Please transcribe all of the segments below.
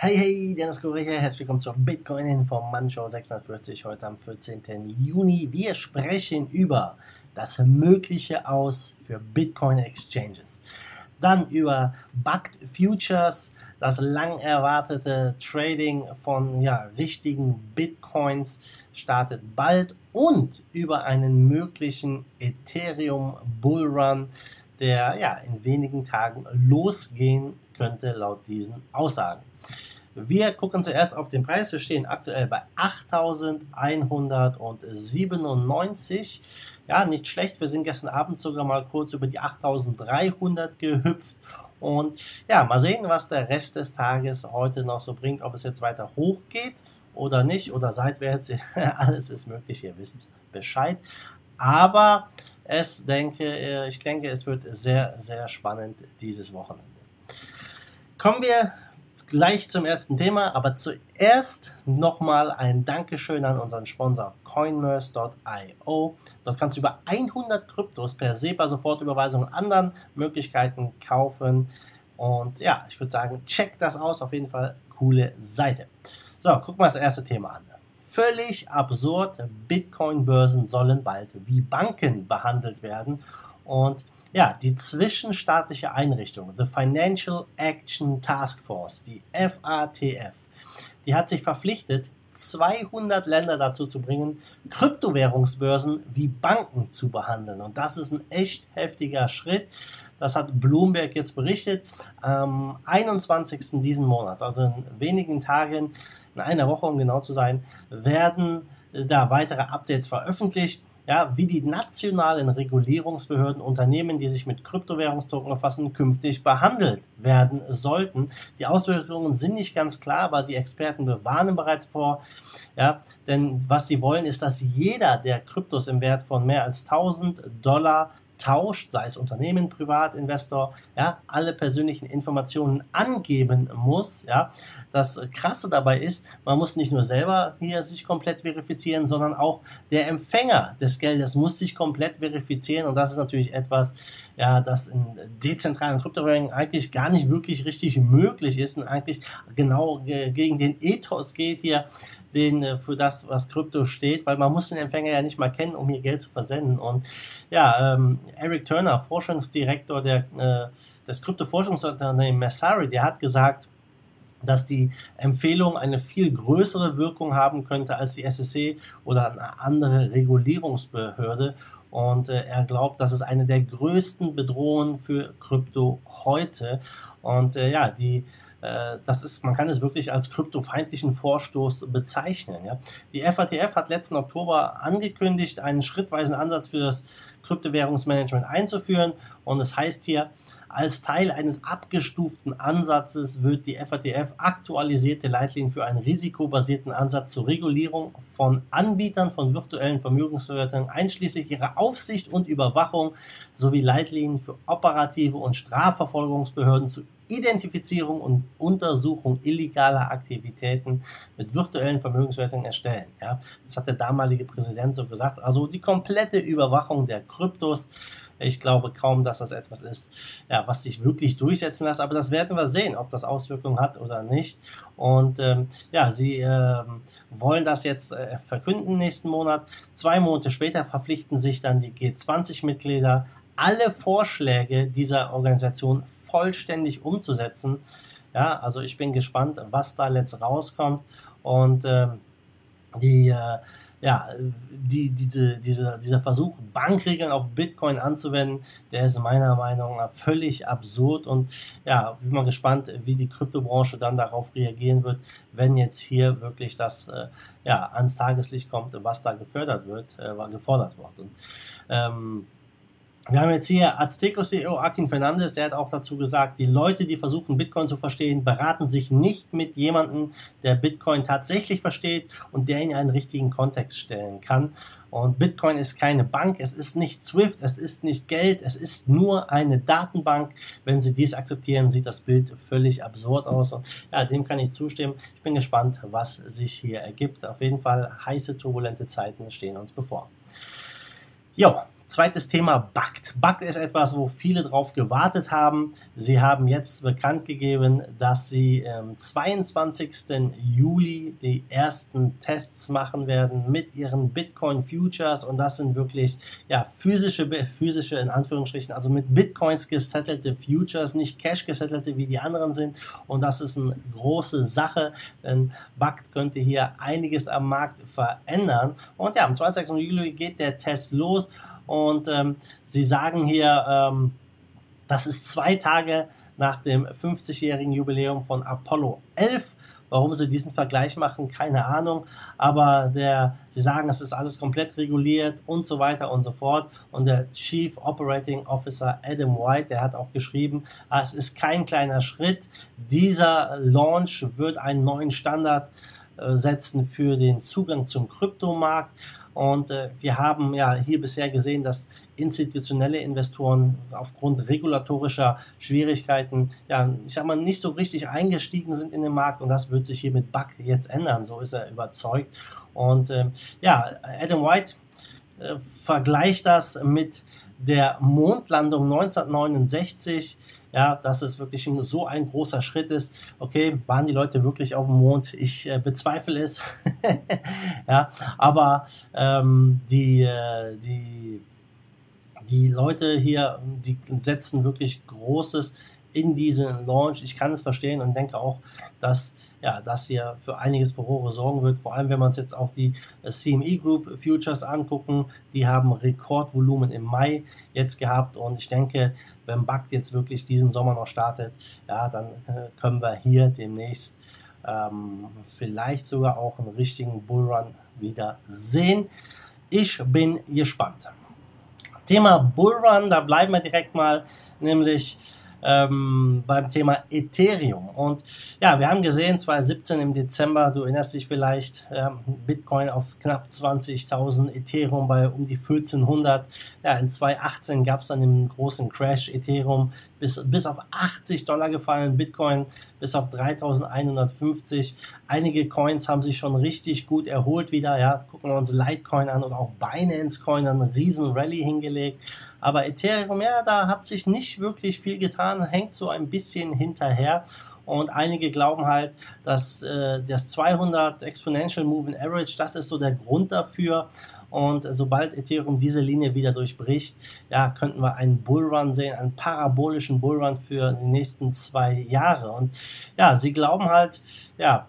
Hey, hey, Dennis Correa hier. Herzlich willkommen zur Bitcoin Informant Show 640 heute am 14. Juni. Wir sprechen über das Mögliche aus für Bitcoin Exchanges. Dann über Bugged Futures, das lang erwartete Trading von ja, richtigen Bitcoins startet bald und über einen möglichen Ethereum Bullrun, der ja in wenigen Tagen losgehen könnte laut diesen Aussagen. Wir gucken zuerst auf den Preis. Wir stehen aktuell bei 8.197. Ja, nicht schlecht. Wir sind gestern Abend sogar mal kurz über die 8.300 gehüpft. Und ja, mal sehen, was der Rest des Tages heute noch so bringt. Ob es jetzt weiter hochgeht oder nicht oder seitwärts. Alles ist möglich. Ihr wisst Bescheid. Aber es denke, äh, ich denke, es wird sehr, sehr spannend dieses Wochenende. Kommen wir gleich zum ersten Thema, aber zuerst nochmal ein Dankeschön an unseren Sponsor coinmerse.io. Dort kannst du über 100 Kryptos per SEPA-Sofortüberweisung und anderen Möglichkeiten kaufen. Und ja, ich würde sagen, check das aus. Auf jeden Fall coole Seite. So, gucken wir das erste Thema an. Völlig absurd, Bitcoin-Börsen sollen bald wie Banken behandelt werden. Und ja, die zwischenstaatliche Einrichtung, the Financial Action Task Force, die FATF, die hat sich verpflichtet, 200 Länder dazu zu bringen, Kryptowährungsbörsen wie Banken zu behandeln. Und das ist ein echt heftiger Schritt. Das hat Bloomberg jetzt berichtet. Am 21. diesen Monats, also in wenigen Tagen, in einer Woche um genau zu sein, werden da weitere Updates veröffentlicht ja, wie die nationalen Regulierungsbehörden Unternehmen, die sich mit Kryptowährungstoken befassen, künftig behandelt werden sollten. Die Auswirkungen sind nicht ganz klar, aber die Experten bewahren bereits vor. Ja, denn was sie wollen, ist, dass jeder, der Kryptos im Wert von mehr als 1000 Dollar tauscht, sei es Unternehmen, Privatinvestor, ja, alle persönlichen Informationen angeben muss. Ja. Das Krasse dabei ist, man muss nicht nur selber hier sich komplett verifizieren, sondern auch der Empfänger des Geldes muss sich komplett verifizieren und das ist natürlich etwas, ja, das in dezentralen Kryptowährungen eigentlich gar nicht wirklich richtig möglich ist und eigentlich genau gegen den Ethos geht hier, den, äh, für das, was Krypto steht, weil man muss den Empfänger ja nicht mal kennen, um hier Geld zu versenden. Und ja, ähm, Eric Turner, Forschungsdirektor der, äh, des Krypto-Forschungsunternehmens Messari, der hat gesagt, dass die Empfehlung eine viel größere Wirkung haben könnte als die SEC oder eine andere Regulierungsbehörde. Und äh, er glaubt, das ist eine der größten Bedrohungen für Krypto heute. Und äh, ja, die das ist, man kann es wirklich als kryptofeindlichen Vorstoß bezeichnen. Ja. Die FATF hat letzten Oktober angekündigt, einen schrittweisen Ansatz für das Kryptowährungsmanagement einzuführen. Und es das heißt hier, als Teil eines abgestuften Ansatzes wird die FATF aktualisierte Leitlinien für einen risikobasierten Ansatz zur Regulierung von Anbietern von virtuellen Vermögensverwaltungen einschließlich ihrer Aufsicht und Überwachung sowie Leitlinien für operative und Strafverfolgungsbehörden zu Identifizierung und Untersuchung illegaler Aktivitäten mit virtuellen Vermögenswertungen erstellen. Ja, das hat der damalige Präsident so gesagt. Also die komplette Überwachung der Kryptos. Ich glaube kaum, dass das etwas ist, ja, was sich wirklich durchsetzen lässt, aber das werden wir sehen, ob das Auswirkungen hat oder nicht. Und ähm, ja, sie ähm, wollen das jetzt äh, verkünden nächsten Monat. Zwei Monate später verpflichten sich dann die G20-Mitglieder, alle Vorschläge dieser Organisation vollständig umzusetzen. Ja, also ich bin gespannt, was da jetzt rauskommt und äh, die äh, ja, die, diese, diese, dieser Versuch, Bankregeln auf Bitcoin anzuwenden, der ist meiner Meinung nach völlig absurd und ja, bin mal gespannt, wie die Kryptobranche dann darauf reagieren wird, wenn jetzt hier wirklich das äh, ja, ans Tageslicht kommt, was da gefördert wird, äh, gefordert wird. Und, ähm, wir haben jetzt hier Azteco CEO Akin Fernandez, der hat auch dazu gesagt, die Leute, die versuchen, Bitcoin zu verstehen, beraten sich nicht mit jemandem, der Bitcoin tatsächlich versteht und der ihn in einen richtigen Kontext stellen kann. Und Bitcoin ist keine Bank, es ist nicht SWIFT, es ist nicht Geld, es ist nur eine Datenbank. Wenn Sie dies akzeptieren, sieht das Bild völlig absurd aus. Und ja, dem kann ich zustimmen. Ich bin gespannt, was sich hier ergibt. Auf jeden Fall heiße, turbulente Zeiten stehen uns bevor. Jo, Zweites Thema BACT. BACT ist etwas, wo viele drauf gewartet haben. Sie haben jetzt bekannt gegeben, dass sie am 22. Juli die ersten Tests machen werden mit ihren Bitcoin Futures und das sind wirklich ja, physische, physische in Anführungsstrichen, also mit Bitcoins gesettelte Futures, nicht Cash gesettelte wie die anderen sind und das ist eine große Sache, denn BACT könnte hier einiges am Markt verändern und ja, am 22. Juli geht der Test los und ähm, sie sagen hier, ähm, das ist zwei Tage nach dem 50-jährigen Jubiläum von Apollo 11. Warum sie diesen Vergleich machen, keine Ahnung. Aber der, sie sagen, es ist alles komplett reguliert und so weiter und so fort. Und der Chief Operating Officer Adam White, der hat auch geschrieben, es ist kein kleiner Schritt. Dieser Launch wird einen neuen Standard äh, setzen für den Zugang zum Kryptomarkt. Und äh, wir haben ja hier bisher gesehen, dass institutionelle Investoren aufgrund regulatorischer Schwierigkeiten, ja, ich sag mal, nicht so richtig eingestiegen sind in den Markt. Und das wird sich hier mit Buck jetzt ändern, so ist er überzeugt. Und äh, ja, Adam White äh, vergleicht das mit der Mondlandung 1969 ja, dass es wirklich so ein großer Schritt ist. Okay, waren die Leute wirklich auf dem Mond? Ich äh, bezweifle es. ja, aber ähm, die, äh, die, die Leute hier, die setzen wirklich Großes in diesen Launch. Ich kann es verstehen und denke auch, dass ja, das hier für einiges Furore sorgen wird. Vor allem, wenn wir uns jetzt auch die äh, CME Group Futures angucken. Die haben Rekordvolumen im Mai jetzt gehabt und ich denke, wenn BACT jetzt wirklich diesen Sommer noch startet, ja, dann äh, können wir hier demnächst ähm, vielleicht sogar auch einen richtigen Bullrun wieder sehen. Ich bin gespannt. Thema Bullrun, da bleiben wir direkt mal, nämlich ähm, beim Thema Ethereum. Und ja, wir haben gesehen, 2017 im Dezember, du erinnerst dich vielleicht, ähm, Bitcoin auf knapp 20.000, Ethereum bei um die 1400. Ja, in 2018 gab es dann einen großen Crash, Ethereum bis, bis auf 80 Dollar gefallen, Bitcoin bis auf 3150. Einige Coins haben sich schon richtig gut erholt wieder. Ja, gucken wir uns Litecoin an und auch Binance Coin einen riesen Rally hingelegt. Aber Ethereum, ja, da hat sich nicht wirklich viel getan, hängt so ein bisschen hinterher. Und einige glauben halt, dass äh, das 200 Exponential Moving Average, das ist so der Grund dafür. Und sobald Ethereum diese Linie wieder durchbricht, ja, könnten wir einen Bullrun sehen, einen parabolischen Bullrun für die nächsten zwei Jahre. Und ja, sie glauben halt, ja,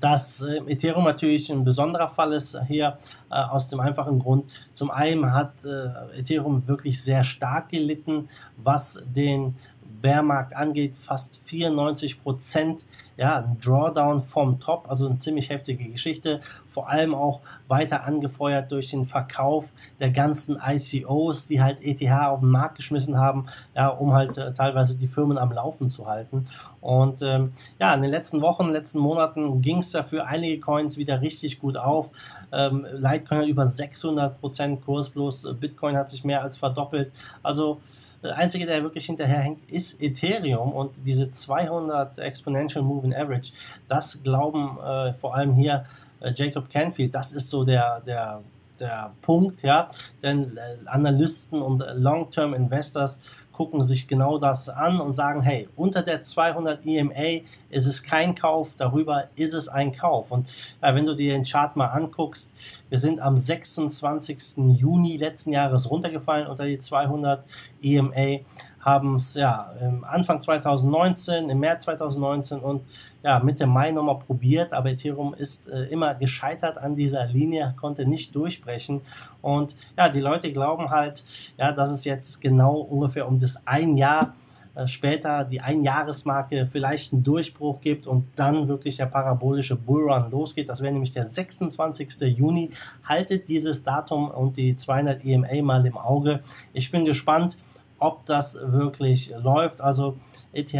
dass äh, Ethereum natürlich ein besonderer Fall ist hier äh, aus dem einfachen Grund. Zum einen hat äh, Ethereum wirklich sehr stark gelitten, was den Bärmarkt angeht, fast 94 Prozent. Ja, ein Drawdown vom Top, also eine ziemlich heftige Geschichte. Vor allem auch weiter angefeuert durch den Verkauf der ganzen ICOs, die halt ETH auf den Markt geschmissen haben, ja, um halt äh, teilweise die Firmen am Laufen zu halten. Und ähm, ja, in den letzten Wochen, letzten Monaten ging es dafür einige Coins wieder richtig gut auf. Ähm, Litecoin hat über 600 Prozent Kurs, bloß Bitcoin hat sich mehr als verdoppelt. Also der einzige, der wirklich hinterherhängt, ist Ethereum und diese 200 Exponential Moving Average, das glauben äh, vor allem hier äh, Jacob Canfield, das ist so der, der, der Punkt, ja, denn äh, Analysten und Long-Term Investors gucken sich genau das an und sagen, hey, unter der 200 EMA ist es kein Kauf, darüber ist es ein Kauf. Und ja, wenn du dir den Chart mal anguckst, wir sind am 26. Juni letzten Jahres runtergefallen unter die 200 EMA haben es ja Anfang 2019, im März 2019 und ja, Mitte Mai nochmal probiert, aber Ethereum ist äh, immer gescheitert an dieser Linie, konnte nicht durchbrechen. Und ja, die Leute glauben halt, ja, dass es jetzt genau ungefähr um das ein Jahr äh, später die Einjahresmarke vielleicht einen Durchbruch gibt und dann wirklich der parabolische Bullrun losgeht. Das wäre nämlich der 26. Juni. Haltet dieses Datum und die 200 EMA mal im Auge. Ich bin gespannt, ob das wirklich läuft. Also ETH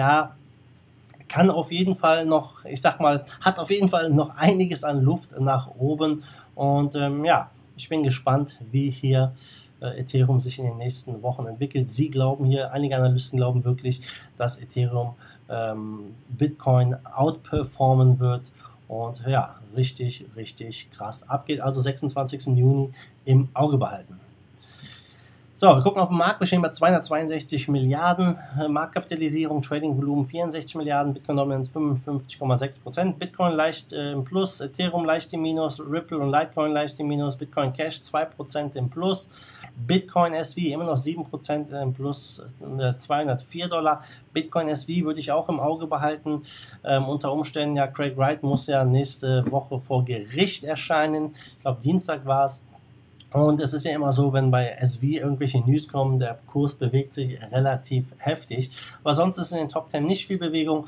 kann auf jeden Fall noch, ich sag mal, hat auf jeden Fall noch einiges an Luft nach oben. Und ähm, ja, ich bin gespannt, wie hier äh, Ethereum sich in den nächsten Wochen entwickelt. Sie glauben hier, einige Analysten glauben wirklich, dass Ethereum ähm, Bitcoin outperformen wird und ja, richtig, richtig krass abgeht. Also 26. Juni im Auge behalten. So, wir gucken auf den Markt. Wir stehen bei 262 Milliarden äh, Marktkapitalisierung, Trading-Volumen 64 Milliarden, Bitcoin Dominance 55,6 Prozent, Bitcoin leicht äh, im Plus, Ethereum leicht im Minus, Ripple und Litecoin leicht im Minus, Bitcoin Cash 2 Prozent im Plus, Bitcoin SV immer noch 7 Prozent im Plus, äh, 204 Dollar. Bitcoin SV würde ich auch im Auge behalten. Ähm, unter Umständen, ja, Craig Wright muss ja nächste Woche vor Gericht erscheinen. Ich glaube, Dienstag war es. Und es ist ja immer so, wenn bei SV irgendwelche News kommen, der Kurs bewegt sich relativ heftig. Aber sonst ist in den Top 10 nicht viel Bewegung.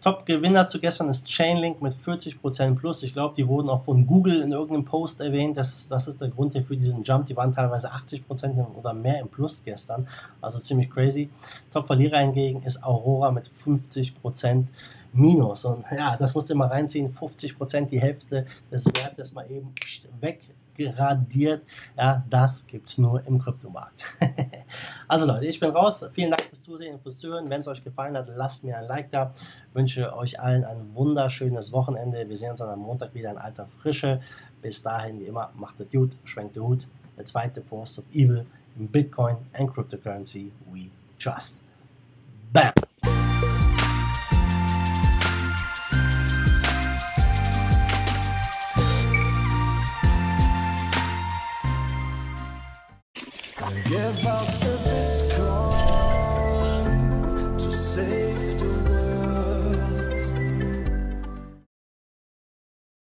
Top-Gewinner zu gestern ist Chainlink mit 40% plus. Ich glaube, die wurden auch von Google in irgendeinem Post erwähnt. Das, das ist der Grund hier für diesen Jump. Die waren teilweise 80% oder mehr im Plus gestern. Also ziemlich crazy. Top-Verlierer hingegen ist Aurora mit 50% minus. Und ja, das musst du mal reinziehen. 50% die Hälfte des Wertes mal eben weg gradiert. Ja, das gibt es nur im Kryptomarkt. also Leute, ich bin raus. Vielen Dank fürs Zusehen fürs Zuhören. Wenn es euch gefallen hat, lasst mir ein Like da. Wünsche euch allen ein wunderschönes Wochenende. Wir sehen uns dann am Montag wieder in alter Frische. Bis dahin, wie immer, macht es gut, schwenkt den Hut. Der zweite Force of Evil in Bitcoin and Cryptocurrency we trust. Bam!